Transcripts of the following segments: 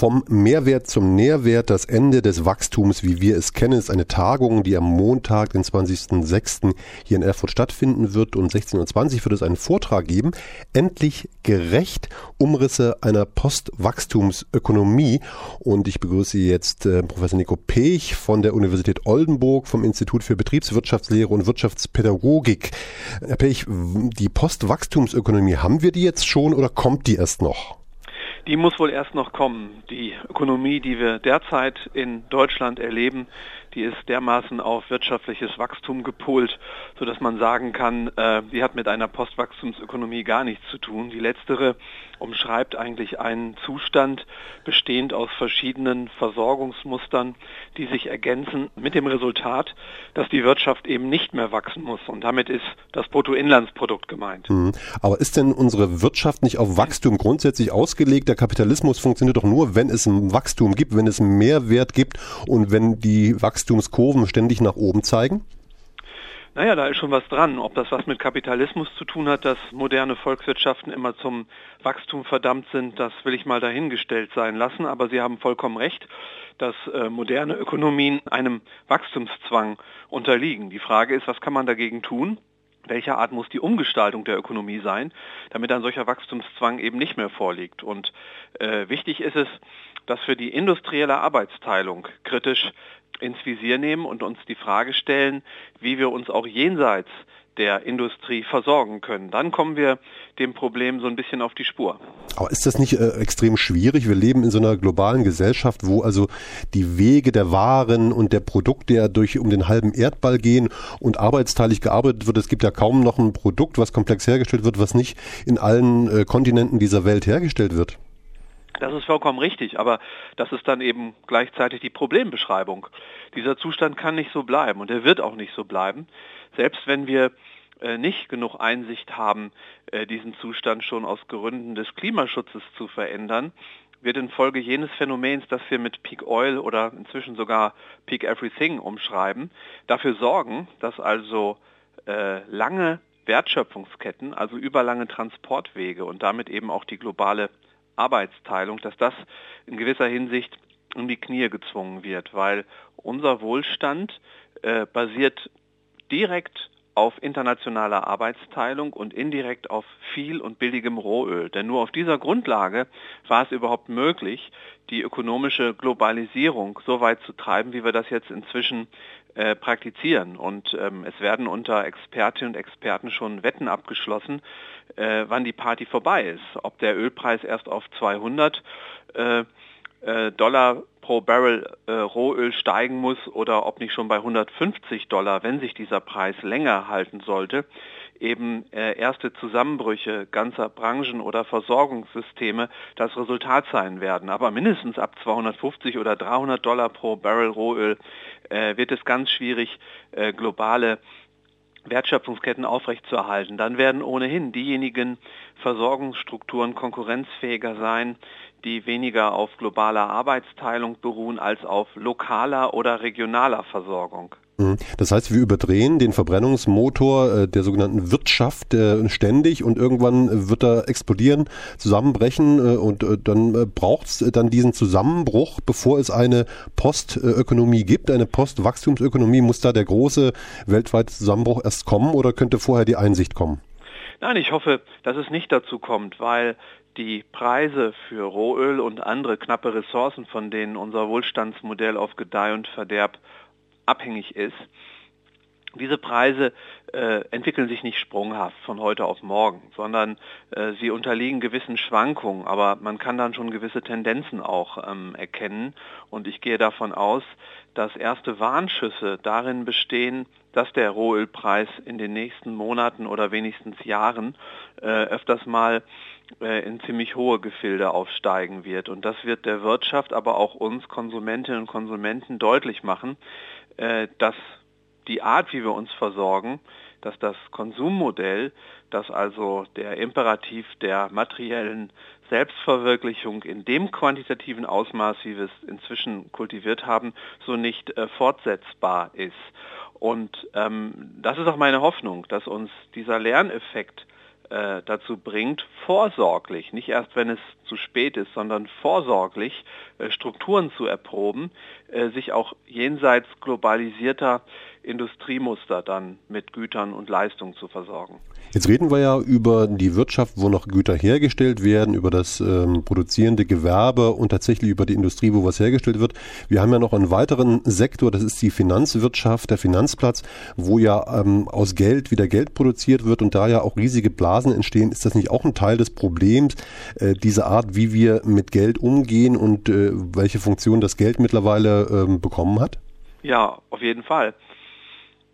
Vom Mehrwert zum Nährwert, das Ende des Wachstums, wie wir es kennen, ist eine Tagung, die am Montag, den 20.06. hier in Erfurt stattfinden wird. Und 16.20 Uhr wird es einen Vortrag geben. Endlich gerecht. Umrisse einer Postwachstumsökonomie. Und ich begrüße jetzt äh, Professor Nico Pech von der Universität Oldenburg vom Institut für Betriebswirtschaftslehre und Wirtschaftspädagogik. Herr Pech, die Postwachstumsökonomie, haben wir die jetzt schon oder kommt die erst noch? Die muss wohl erst noch kommen. Die Ökonomie, die wir derzeit in Deutschland erleben, die ist dermaßen auf wirtschaftliches Wachstum gepolt, sodass man sagen kann, äh, die hat mit einer Postwachstumsökonomie gar nichts zu tun. Die letztere umschreibt eigentlich einen Zustand bestehend aus verschiedenen Versorgungsmustern, die sich ergänzen mit dem Resultat, dass die Wirtschaft eben nicht mehr wachsen muss. Und damit ist das Bruttoinlandsprodukt gemeint. Mhm. Aber ist denn unsere Wirtschaft nicht auf Wachstum grundsätzlich ausgelegt? Der Kapitalismus funktioniert doch nur, wenn es ein Wachstum gibt, wenn es Mehrwert gibt und wenn die Wachstum Wachstumskurven ständig nach oben zeigen? Naja, da ist schon was dran. Ob das was mit Kapitalismus zu tun hat, dass moderne Volkswirtschaften immer zum Wachstum verdammt sind, das will ich mal dahingestellt sein lassen. Aber Sie haben vollkommen recht, dass äh, moderne Ökonomien einem Wachstumszwang unterliegen. Die Frage ist, was kann man dagegen tun? Welcher Art muss die Umgestaltung der Ökonomie sein, damit ein solcher Wachstumszwang eben nicht mehr vorliegt? Und äh, wichtig ist es, dass für die industrielle Arbeitsteilung kritisch ins Visier nehmen und uns die Frage stellen, wie wir uns auch jenseits der Industrie versorgen können. Dann kommen wir dem Problem so ein bisschen auf die Spur. Aber ist das nicht äh, extrem schwierig? Wir leben in so einer globalen Gesellschaft, wo also die Wege der Waren und der Produkte ja durch um den halben Erdball gehen und arbeitsteilig gearbeitet wird. Es gibt ja kaum noch ein Produkt, was komplex hergestellt wird, was nicht in allen äh, Kontinenten dieser Welt hergestellt wird. Das ist vollkommen richtig, aber das ist dann eben gleichzeitig die Problembeschreibung. Dieser Zustand kann nicht so bleiben und er wird auch nicht so bleiben, selbst wenn wir äh, nicht genug Einsicht haben, äh, diesen Zustand schon aus Gründen des Klimaschutzes zu verändern, wird infolge jenes Phänomens, das wir mit Peak Oil oder inzwischen sogar Peak Everything umschreiben, dafür sorgen, dass also äh, lange Wertschöpfungsketten, also überlange Transportwege und damit eben auch die globale Arbeitsteilung, dass das in gewisser Hinsicht in die Knie gezwungen wird, weil unser Wohlstand äh, basiert direkt auf internationaler Arbeitsteilung und indirekt auf viel und billigem Rohöl. Denn nur auf dieser Grundlage war es überhaupt möglich, die ökonomische Globalisierung so weit zu treiben, wie wir das jetzt inzwischen äh, praktizieren. Und ähm, es werden unter Expertinnen und Experten schon Wetten abgeschlossen, äh, wann die Party vorbei ist. Ob der Ölpreis erst auf 200 äh, äh, Dollar pro Barrel äh, Rohöl steigen muss oder ob nicht schon bei 150 Dollar, wenn sich dieser Preis länger halten sollte, eben äh, erste Zusammenbrüche ganzer Branchen oder Versorgungssysteme das Resultat sein werden. Aber mindestens ab 250 oder 300 Dollar pro Barrel Rohöl äh, wird es ganz schwierig, äh, globale Wertschöpfungsketten aufrechtzuerhalten. Dann werden ohnehin diejenigen Versorgungsstrukturen konkurrenzfähiger sein, die weniger auf globaler Arbeitsteilung beruhen als auf lokaler oder regionaler Versorgung. Mhm. Das heißt, wir überdrehen den Verbrennungsmotor äh, der sogenannten Wirtschaft äh, ständig und irgendwann wird er explodieren, zusammenbrechen äh, und dann braucht es dann diesen Zusammenbruch, bevor es eine Postökonomie gibt, eine Postwachstumsökonomie. Muss da der große weltweite Zusammenbruch erst kommen oder könnte vorher die Einsicht kommen? Nein, ich hoffe, dass es nicht dazu kommt, weil die Preise für Rohöl und andere knappe Ressourcen, von denen unser Wohlstandsmodell auf Gedeih und Verderb abhängig ist, diese Preise äh, entwickeln sich nicht sprunghaft von heute auf morgen, sondern äh, sie unterliegen gewissen Schwankungen, aber man kann dann schon gewisse Tendenzen auch ähm, erkennen. Und ich gehe davon aus, dass erste Warnschüsse darin bestehen, dass der Rohölpreis in den nächsten Monaten oder wenigstens Jahren äh, öfters mal äh, in ziemlich hohe Gefilde aufsteigen wird. Und das wird der Wirtschaft, aber auch uns Konsumentinnen und Konsumenten deutlich machen, äh, dass die Art, wie wir uns versorgen, dass das Konsummodell, dass also der Imperativ der materiellen Selbstverwirklichung in dem quantitativen Ausmaß, wie wir es inzwischen kultiviert haben, so nicht äh, fortsetzbar ist. Und ähm, das ist auch meine Hoffnung, dass uns dieser Lerneffekt äh, dazu bringt, vorsorglich, nicht erst wenn es zu spät ist, sondern vorsorglich äh, Strukturen zu erproben, äh, sich auch jenseits globalisierter Industriemuster dann mit Gütern und Leistungen zu versorgen. Jetzt reden wir ja über die Wirtschaft, wo noch Güter hergestellt werden, über das ähm, produzierende Gewerbe und tatsächlich über die Industrie, wo was hergestellt wird. Wir haben ja noch einen weiteren Sektor, das ist die Finanzwirtschaft, der Finanzplatz, wo ja ähm, aus Geld wieder Geld produziert wird und da ja auch riesige Blasen entstehen. Ist das nicht auch ein Teil des Problems, äh, diese Art, wie wir mit Geld umgehen und äh, welche Funktion das Geld mittlerweile ähm, bekommen hat? Ja, auf jeden Fall.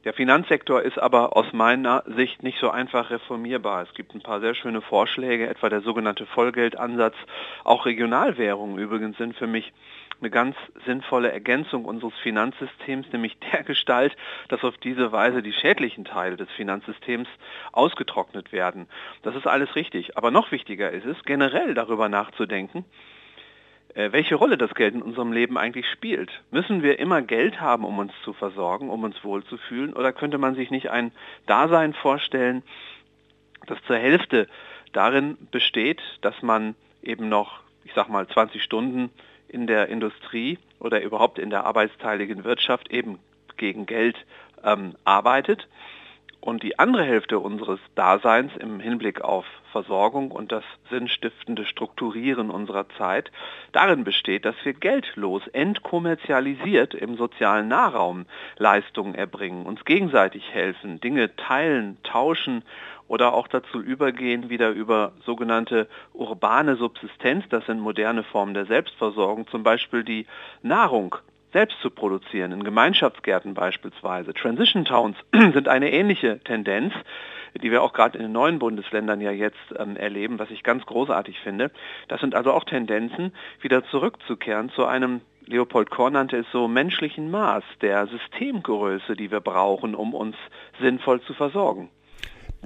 Der Finanzsektor ist aber aus meiner Sicht nicht so einfach reformierbar. Es gibt ein paar sehr schöne Vorschläge, etwa der sogenannte Vollgeldansatz. Auch Regionalwährungen übrigens sind für mich eine ganz sinnvolle Ergänzung unseres Finanzsystems, nämlich der Gestalt, dass auf diese Weise die schädlichen Teile des Finanzsystems ausgetrocknet werden. Das ist alles richtig. Aber noch wichtiger ist es, generell darüber nachzudenken, welche Rolle das Geld in unserem Leben eigentlich spielt. Müssen wir immer Geld haben, um uns zu versorgen, um uns wohlzufühlen? Oder könnte man sich nicht ein Dasein vorstellen, das zur Hälfte darin besteht, dass man eben noch, ich sag mal, 20 Stunden in der Industrie oder überhaupt in der arbeitsteiligen Wirtschaft eben gegen Geld ähm, arbeitet und die andere Hälfte unseres Daseins im Hinblick auf Versorgung und das sinnstiftende Strukturieren unserer Zeit darin besteht, dass wir geldlos, entkommerzialisiert im sozialen Nahraum Leistungen erbringen, uns gegenseitig helfen, Dinge teilen, tauschen oder auch dazu übergehen, wieder über sogenannte urbane Subsistenz, das sind moderne Formen der Selbstversorgung, zum Beispiel die Nahrung selbst zu produzieren, in Gemeinschaftsgärten beispielsweise. Transition Towns sind eine ähnliche Tendenz, die wir auch gerade in den neuen Bundesländern ja jetzt ähm, erleben, was ich ganz großartig finde. Das sind also auch Tendenzen, wieder zurückzukehren zu einem Leopold Korn nannte es so menschlichen Maß der Systemgröße, die wir brauchen, um uns sinnvoll zu versorgen.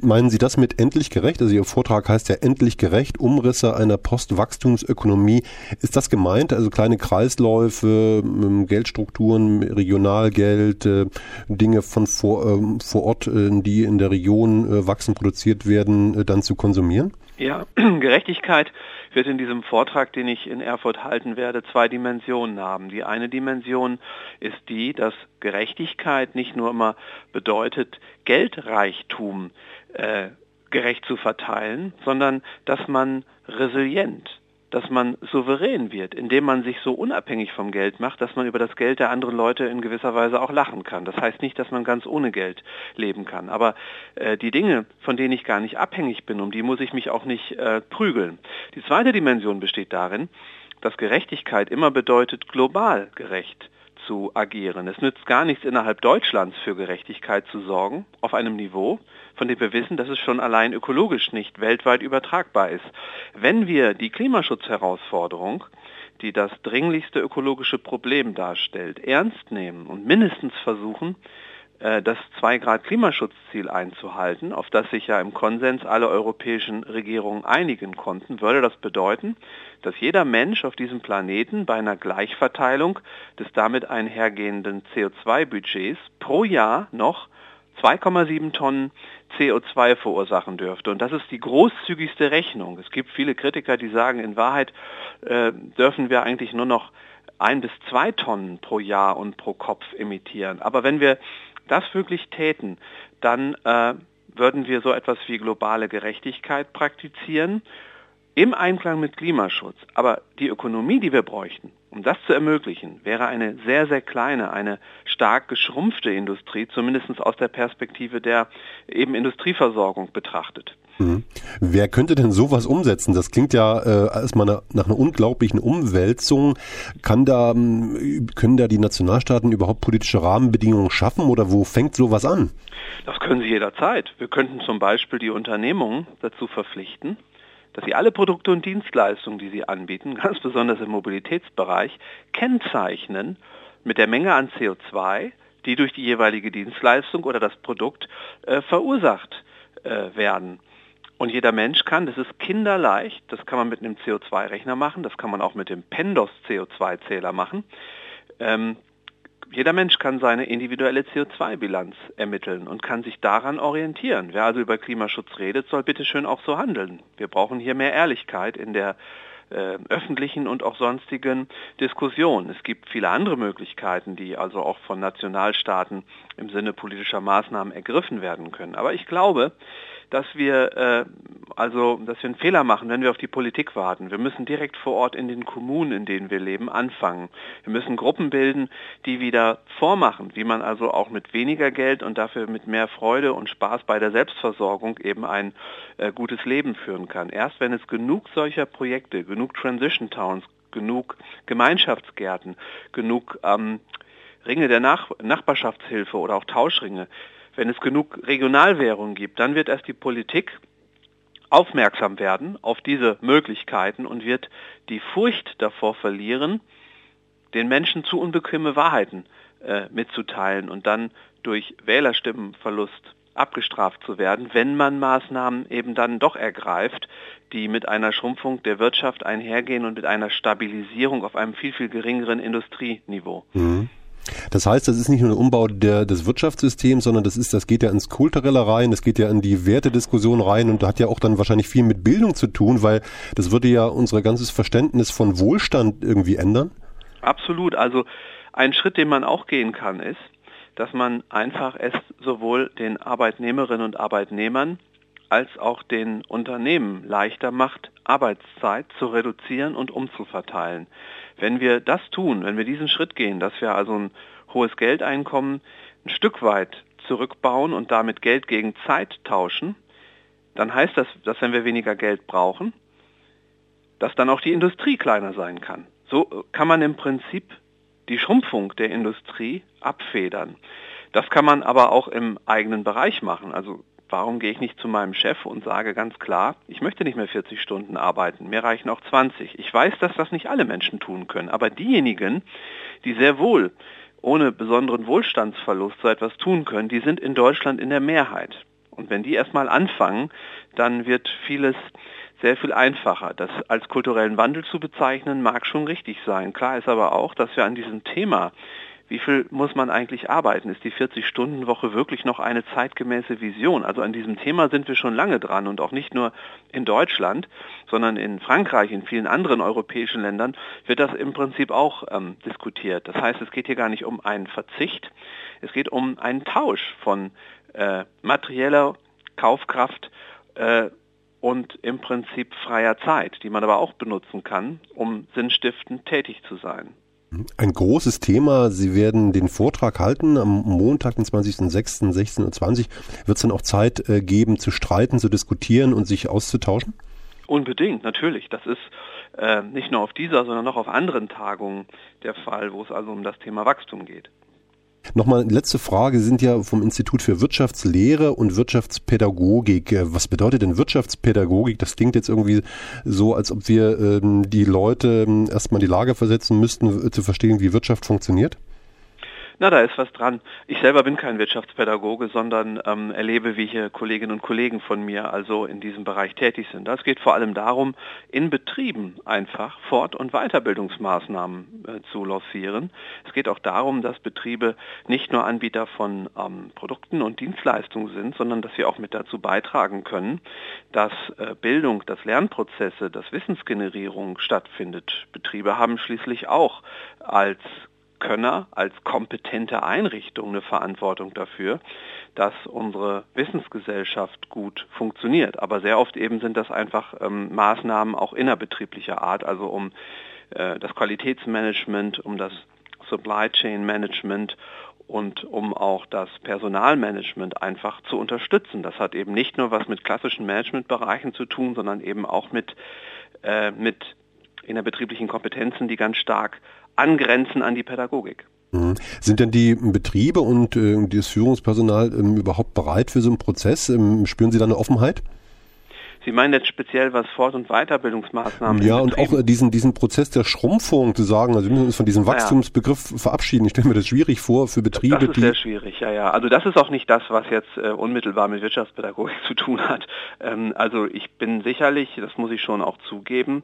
Meinen Sie das mit endlich gerecht? Also Ihr Vortrag heißt ja endlich gerecht, Umrisse einer Postwachstumsökonomie. Ist das gemeint? Also kleine Kreisläufe, ähm, Geldstrukturen, Regionalgeld, äh, Dinge von vor, ähm, vor Ort, äh, die in der Region äh, wachsen, produziert werden, dann zu konsumieren? Ja, Gerechtigkeit wird in diesem Vortrag, den ich in Erfurt halten werde, zwei Dimensionen haben. Die eine Dimension ist die, dass Gerechtigkeit nicht nur immer bedeutet, Geldreichtum äh, gerecht zu verteilen, sondern dass man resilient dass man souverän wird, indem man sich so unabhängig vom Geld macht, dass man über das Geld der anderen Leute in gewisser Weise auch lachen kann. Das heißt nicht, dass man ganz ohne Geld leben kann. Aber äh, die Dinge, von denen ich gar nicht abhängig bin, um die muss ich mich auch nicht äh, prügeln. Die zweite Dimension besteht darin, dass Gerechtigkeit immer bedeutet, global gerecht zu agieren. Es nützt gar nichts, innerhalb Deutschlands für Gerechtigkeit zu sorgen, auf einem Niveau, von dem wir wissen, dass es schon allein ökologisch nicht weltweit übertragbar ist. Wenn wir die Klimaschutzherausforderung, die das dringlichste ökologische Problem darstellt, ernst nehmen und mindestens versuchen, das 2-Grad-Klimaschutzziel einzuhalten, auf das sich ja im Konsens alle europäischen Regierungen einigen konnten, würde das bedeuten, dass jeder Mensch auf diesem Planeten bei einer Gleichverteilung des damit einhergehenden CO2-Budgets pro Jahr noch 2,7 Tonnen CO2 verursachen dürfte. Und das ist die großzügigste Rechnung. Es gibt viele Kritiker, die sagen, in Wahrheit äh, dürfen wir eigentlich nur noch ein bis zwei Tonnen pro Jahr und pro Kopf emittieren. Aber wenn wir das wirklich täten, dann äh, würden wir so etwas wie globale Gerechtigkeit praktizieren im Einklang mit Klimaschutz. Aber die Ökonomie, die wir bräuchten, um das zu ermöglichen, wäre eine sehr, sehr kleine, eine stark geschrumpfte Industrie, zumindest aus der Perspektive der eben Industrieversorgung betrachtet. Mhm. Wer könnte denn sowas umsetzen? Das klingt ja äh, erstmal nach, einer unglaublichen Umwälzung. Kann da, können da die Nationalstaaten überhaupt politische Rahmenbedingungen schaffen oder wo fängt sowas an? Das können sie jederzeit. Wir könnten zum Beispiel die Unternehmungen dazu verpflichten, dass sie alle Produkte und Dienstleistungen, die sie anbieten, ganz besonders im Mobilitätsbereich, kennzeichnen mit der Menge an CO2, die durch die jeweilige Dienstleistung oder das Produkt äh, verursacht äh, werden. Und jeder Mensch kann, das ist kinderleicht, das kann man mit einem CO2-Rechner machen, das kann man auch mit dem PENDOS CO2-Zähler machen, ähm, jeder Mensch kann seine individuelle CO2-Bilanz ermitteln und kann sich daran orientieren. Wer also über Klimaschutz redet, soll bitte schön auch so handeln. Wir brauchen hier mehr Ehrlichkeit in der äh, öffentlichen und auch sonstigen Diskussion. Es gibt viele andere Möglichkeiten, die also auch von Nationalstaaten im Sinne politischer Maßnahmen ergriffen werden können. Aber ich glaube, dass wir äh, also, dass wir einen Fehler machen, wenn wir auf die Politik warten. Wir müssen direkt vor Ort in den Kommunen, in denen wir leben, anfangen. Wir müssen Gruppen bilden, die wieder vormachen, wie man also auch mit weniger Geld und dafür mit mehr Freude und Spaß bei der Selbstversorgung eben ein äh, gutes Leben führen kann. Erst wenn es genug solcher Projekte, genug Transition Towns, genug Gemeinschaftsgärten, genug ähm, Ringe der Nach Nachbarschaftshilfe oder auch Tauschringe. Wenn es genug Regionalwährung gibt, dann wird erst die Politik aufmerksam werden auf diese Möglichkeiten und wird die Furcht davor verlieren, den Menschen zu unbequeme Wahrheiten äh, mitzuteilen und dann durch Wählerstimmenverlust abgestraft zu werden, wenn man Maßnahmen eben dann doch ergreift, die mit einer Schrumpfung der Wirtschaft einhergehen und mit einer Stabilisierung auf einem viel, viel geringeren Industrieniveau. Mhm. Das heißt, das ist nicht nur ein Umbau der, des Wirtschaftssystems, sondern das ist, das geht ja ins Kulturelle rein, das geht ja in die Wertediskussion rein und hat ja auch dann wahrscheinlich viel mit Bildung zu tun, weil das würde ja unser ganzes Verständnis von Wohlstand irgendwie ändern. Absolut. Also ein Schritt, den man auch gehen kann, ist, dass man einfach es sowohl den Arbeitnehmerinnen und Arbeitnehmern als auch den Unternehmen leichter macht, Arbeitszeit zu reduzieren und umzuverteilen. Wenn wir das tun, wenn wir diesen Schritt gehen, dass wir also ein hohes Geldeinkommen ein Stück weit zurückbauen und damit Geld gegen Zeit tauschen, dann heißt das, dass wenn wir weniger Geld brauchen, dass dann auch die Industrie kleiner sein kann. So kann man im Prinzip die Schrumpfung der Industrie abfedern. Das kann man aber auch im eigenen Bereich machen. Also Warum gehe ich nicht zu meinem Chef und sage ganz klar, ich möchte nicht mehr 40 Stunden arbeiten, mir reichen auch 20. Ich weiß, dass das nicht alle Menschen tun können, aber diejenigen, die sehr wohl ohne besonderen Wohlstandsverlust so etwas tun können, die sind in Deutschland in der Mehrheit. Und wenn die erstmal anfangen, dann wird vieles sehr viel einfacher. Das als kulturellen Wandel zu bezeichnen, mag schon richtig sein. Klar ist aber auch, dass wir an diesem Thema wie viel muss man eigentlich arbeiten? Ist die 40-Stunden-Woche wirklich noch eine zeitgemäße Vision? Also an diesem Thema sind wir schon lange dran und auch nicht nur in Deutschland, sondern in Frankreich, in vielen anderen europäischen Ländern wird das im Prinzip auch ähm, diskutiert. Das heißt, es geht hier gar nicht um einen Verzicht, es geht um einen Tausch von äh, materieller Kaufkraft äh, und im Prinzip freier Zeit, die man aber auch benutzen kann, um sinnstiftend tätig zu sein. Ein großes Thema. Sie werden den Vortrag halten am Montag, den 20.06. 16.20 Uhr. Wird es dann auch Zeit äh, geben, zu streiten, zu diskutieren und sich auszutauschen? Unbedingt, natürlich. Das ist äh, nicht nur auf dieser, sondern auch auf anderen Tagungen der Fall, wo es also um das Thema Wachstum geht. Nochmal letzte Frage. Sie sind ja vom Institut für Wirtschaftslehre und Wirtschaftspädagogik. Äh, was bedeutet denn Wirtschaftspädagogik? Das klingt jetzt irgendwie so, als ob wir ähm, die Leute ähm, erstmal in die Lage versetzen müssten, äh, zu verstehen, wie Wirtschaft funktioniert. Na, da ist was dran. Ich selber bin kein Wirtschaftspädagoge, sondern ähm, erlebe, wie hier Kolleginnen und Kollegen von mir also in diesem Bereich tätig sind. Das geht vor allem darum, in Betrieben einfach Fort- und Weiterbildungsmaßnahmen äh, zu lancieren. Es geht auch darum, dass Betriebe nicht nur Anbieter von ähm, Produkten und Dienstleistungen sind, sondern dass sie auch mit dazu beitragen können, dass äh, Bildung, dass Lernprozesse, dass Wissensgenerierung stattfindet. Betriebe haben schließlich auch als Könner, als kompetente Einrichtung eine Verantwortung dafür, dass unsere Wissensgesellschaft gut funktioniert. Aber sehr oft eben sind das einfach ähm, Maßnahmen auch innerbetrieblicher Art, also um äh, das Qualitätsmanagement, um das Supply Chain Management und um auch das Personalmanagement einfach zu unterstützen. Das hat eben nicht nur was mit klassischen Managementbereichen zu tun, sondern eben auch mit, äh, mit innerbetrieblichen Kompetenzen, die ganz stark angrenzen an die Pädagogik. Mhm. Sind denn die Betriebe und äh, das Führungspersonal ähm, überhaupt bereit für so einen Prozess? Ähm, spüren Sie da eine Offenheit? Sie meinen jetzt speziell was Fort- und Weiterbildungsmaßnahmen? Ja, und auch äh, diesen, diesen Prozess der Schrumpfung zu sagen, also wir müssen uns von diesem Wachstumsbegriff verabschieden. Ich stelle mir das schwierig vor für Betriebe. Das ist sehr schwierig, ja, ja. Also das ist auch nicht das, was jetzt äh, unmittelbar mit Wirtschaftspädagogik zu tun hat. Ähm, also ich bin sicherlich, das muss ich schon auch zugeben,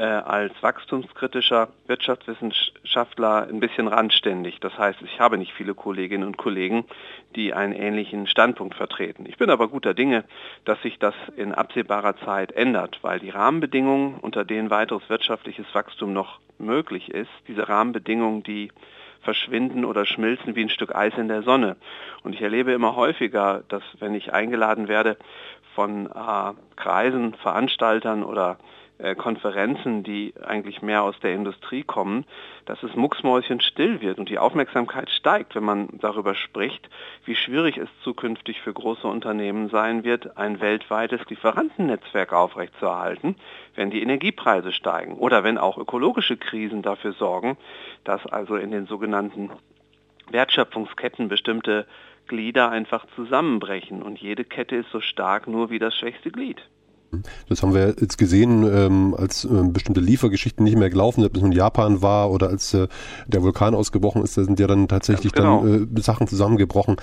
als wachstumskritischer Wirtschaftswissenschaftler ein bisschen randständig. Das heißt, ich habe nicht viele Kolleginnen und Kollegen, die einen ähnlichen Standpunkt vertreten. Ich bin aber guter Dinge, dass sich das in absehbarer Zeit ändert, weil die Rahmenbedingungen, unter denen weiteres wirtschaftliches Wachstum noch möglich ist, diese Rahmenbedingungen, die verschwinden oder schmilzen wie ein Stück Eis in der Sonne. Und ich erlebe immer häufiger, dass wenn ich eingeladen werde von äh, Kreisen, Veranstaltern oder äh, Konferenzen, die eigentlich mehr aus der Industrie kommen, dass es mucksmäuschen still wird und die Aufmerksamkeit steigt, wenn man darüber spricht, wie schwierig es zukünftig für große Unternehmen sein wird, ein weltweites Lieferantennetzwerk aufrechtzuerhalten, wenn die Energiepreise steigen oder wenn auch ökologische Krisen dafür sorgen, dass also in den sogenannten Wertschöpfungsketten bestimmte Glieder einfach zusammenbrechen und jede Kette ist so stark nur wie das schwächste Glied. Das haben wir jetzt gesehen, ähm, als äh, bestimmte Liefergeschichten nicht mehr gelaufen sind, bis man in Japan war oder als äh, der Vulkan ausgebrochen ist, da sind ja dann tatsächlich genau. dann äh, Sachen zusammengebrochen.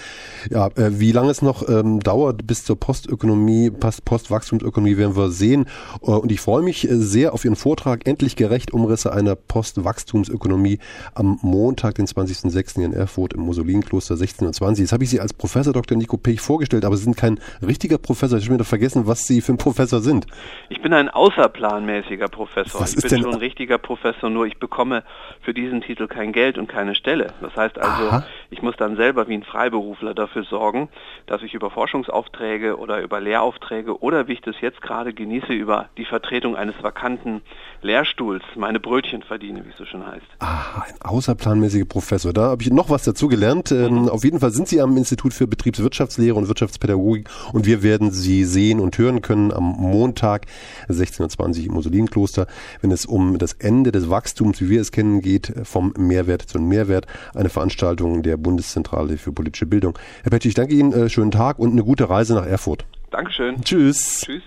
Ja, äh, wie lange es noch ähm, dauert bis zur Postökonomie, Postwachstumsökonomie werden wir sehen. Äh, und ich freue mich äh, sehr auf Ihren Vortrag Endlich gerecht Umrisse einer Postwachstumsökonomie am Montag, den 20.06. in Erfurt im Musolinkloster 1620. Jetzt habe ich Sie als Professor Dr. Nico Pech vorgestellt, aber Sie sind kein richtiger Professor. Ich habe wieder vergessen, was Sie für ein Professor sind? Ich bin ein außerplanmäßiger Professor. Was ich bin schon ein richtiger Professor, nur ich bekomme für diesen Titel kein Geld und keine Stelle. Das heißt also, Aha. ich muss dann selber wie ein Freiberufler dafür sorgen, dass ich über Forschungsaufträge oder über Lehraufträge oder wie ich das jetzt gerade genieße, über die Vertretung eines vakanten Lehrstuhls meine Brötchen verdiene, wie es so schön heißt. Aha, ein außerplanmäßiger Professor. Da habe ich noch was dazu gelernt. Ähm, mhm. Auf jeden Fall sind Sie am Institut für Betriebswirtschaftslehre und Wirtschaftspädagogik und wir werden Sie sehen und hören können am Montag 16.20 Uhr im Musolinkloster, wenn es um das Ende des Wachstums, wie wir es kennen, geht, vom Mehrwert zum Mehrwert, eine Veranstaltung der Bundeszentrale für politische Bildung. Herr Petsch, ich danke Ihnen, äh, schönen Tag und eine gute Reise nach Erfurt. Dankeschön. Tschüss. Tschüss.